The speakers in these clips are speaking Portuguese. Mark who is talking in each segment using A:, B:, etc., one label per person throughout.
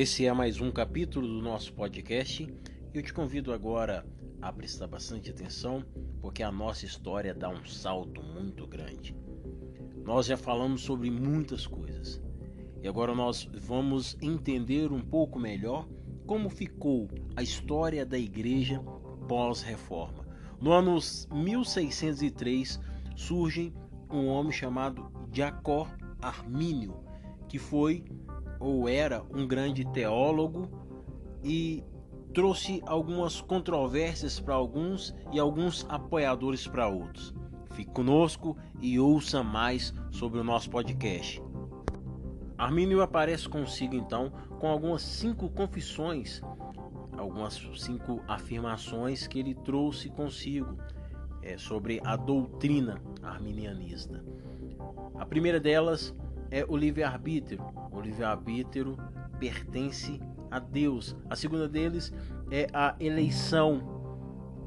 A: Esse é mais um capítulo do nosso podcast eu te convido agora a prestar bastante atenção porque a nossa história dá um salto muito grande. Nós já falamos sobre muitas coisas e agora nós vamos entender um pouco melhor como ficou a história da igreja pós-reforma. No ano 1603 surge um homem chamado Jacó Armínio, que foi ou era um grande teólogo e trouxe algumas controvérsias para alguns e alguns apoiadores para outros. Fique conosco e ouça mais sobre o nosso podcast. Armínio aparece consigo então com algumas cinco confissões, algumas cinco afirmações que ele trouxe consigo é, sobre a doutrina arminianista. A primeira delas o livre-arbítrio. O livre-arbítrio pertence a Deus. A segunda deles é a eleição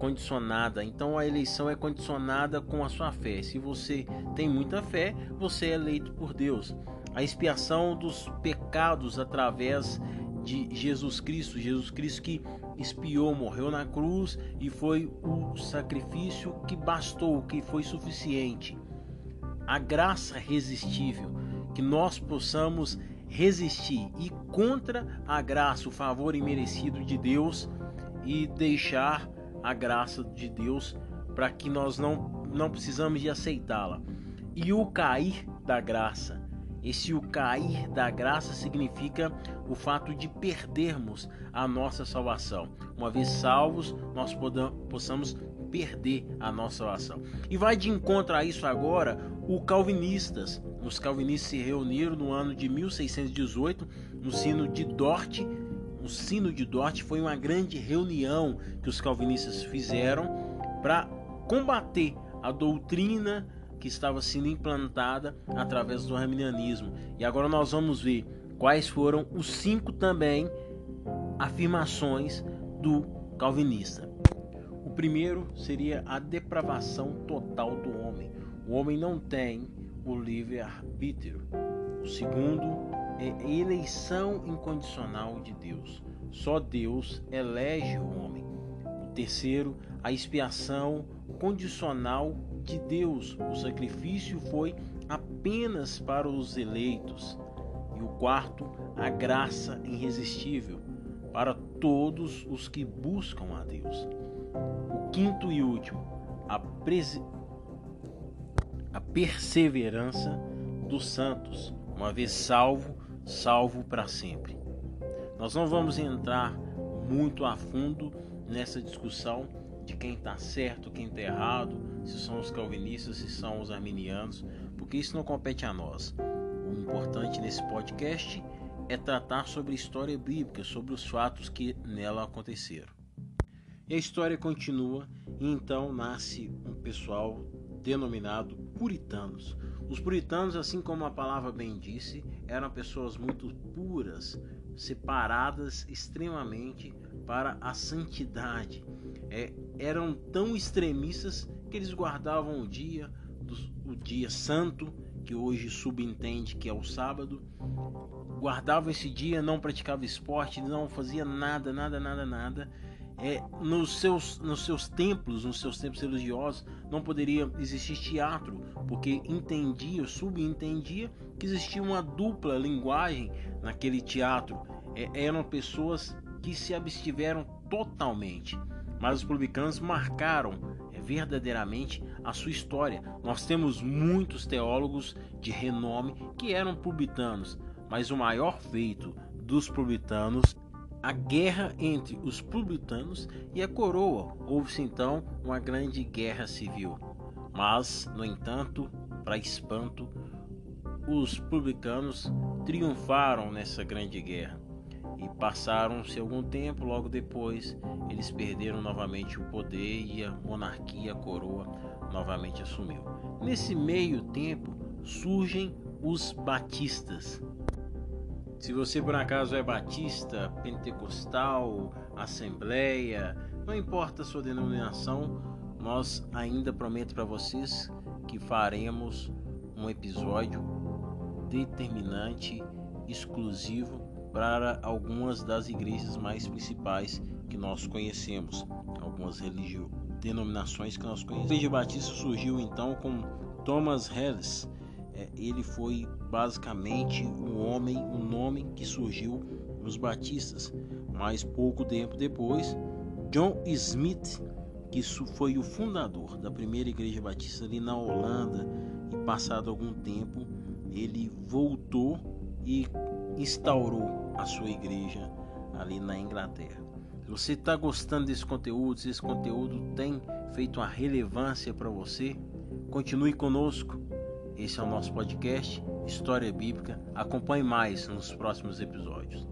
A: condicionada. Então a eleição é condicionada com a sua fé. Se você tem muita fé, você é eleito por Deus. A expiação dos pecados através de Jesus Cristo, Jesus Cristo que expiou, morreu na cruz e foi o sacrifício que bastou, que foi suficiente. A graça resistível, que nós possamos resistir e contra a graça, o favor imerecido de Deus e deixar a graça de Deus para que nós não, não precisamos de aceitá-la. E o cair da graça. Esse o cair da graça significa o fato de perdermos a nossa salvação. Uma vez salvos, nós possamos perder a nossa salvação. E vai de encontro a isso agora o calvinistas. Os calvinistas se reuniram no ano de 1618 no sino de Dort. O sino de Dort foi uma grande reunião que os calvinistas fizeram para combater a doutrina que estava sendo implantada através do arminianismo. E agora nós vamos ver quais foram os cinco também afirmações do calvinista. O primeiro seria a depravação total do homem. O homem não tem o livre-arbítrio. O segundo é eleição incondicional de Deus. Só Deus elege o homem. O terceiro, a expiação condicional de Deus. O sacrifício foi apenas para os eleitos. E o quarto, a graça irresistível para todos os que buscam a Deus. O quinto e último, a, a perseverança dos santos, uma vez salvo, salvo para sempre. Nós não vamos entrar muito a fundo nessa discussão de quem está certo, quem está errado, se são os calvinistas, se são os arminianos, porque isso não compete a nós. O importante nesse podcast é tratar sobre a história bíblica, sobre os fatos que nela aconteceram. E a história continua e então nasce um pessoal denominado puritanos. Os puritanos, assim como a palavra bem disse, eram pessoas muito puras, separadas extremamente para a santidade. É, eram tão extremistas que eles guardavam o dia, o dia santo, que hoje subentende que é o sábado, guardavam esse dia, não praticava esporte, não fazia nada, nada, nada, nada é, nos, seus, nos seus templos, nos seus templos religiosos, não poderia existir teatro, porque entendia, subentendia que existia uma dupla linguagem naquele teatro. É, eram pessoas que se abstiveram totalmente. Mas os publicanos marcaram é, verdadeiramente a sua história. Nós temos muitos teólogos de renome que eram puritanos, mas o maior feito dos puritanos a guerra entre os puritanos e a coroa. Houve-se então uma grande guerra civil. Mas, no entanto, para espanto, os publicanos triunfaram nessa grande guerra. E passaram-se algum tempo, logo depois, eles perderam novamente o poder e a monarquia, a coroa, novamente assumiu. Nesse meio tempo surgem os batistas, se você por acaso é batista, pentecostal, assembleia, não importa a sua denominação, nós ainda prometo para vocês que faremos um episódio determinante, exclusivo para algumas das igrejas mais principais que nós conhecemos, algumas religiões, denominações que nós conhecemos. A Igreja Batista surgiu então com Thomas Harris. É, ele foi basicamente um homem, um nome que surgiu nos batistas. Mas pouco tempo depois, John Smith, que foi o fundador da primeira igreja batista ali na Holanda, e passado algum tempo, ele voltou e instaurou a sua igreja ali na Inglaterra. Se você está gostando desse conteúdo, se esse conteúdo tem feito uma relevância para você, continue conosco. Esse é o nosso podcast História Bíblica. Acompanhe mais nos próximos episódios.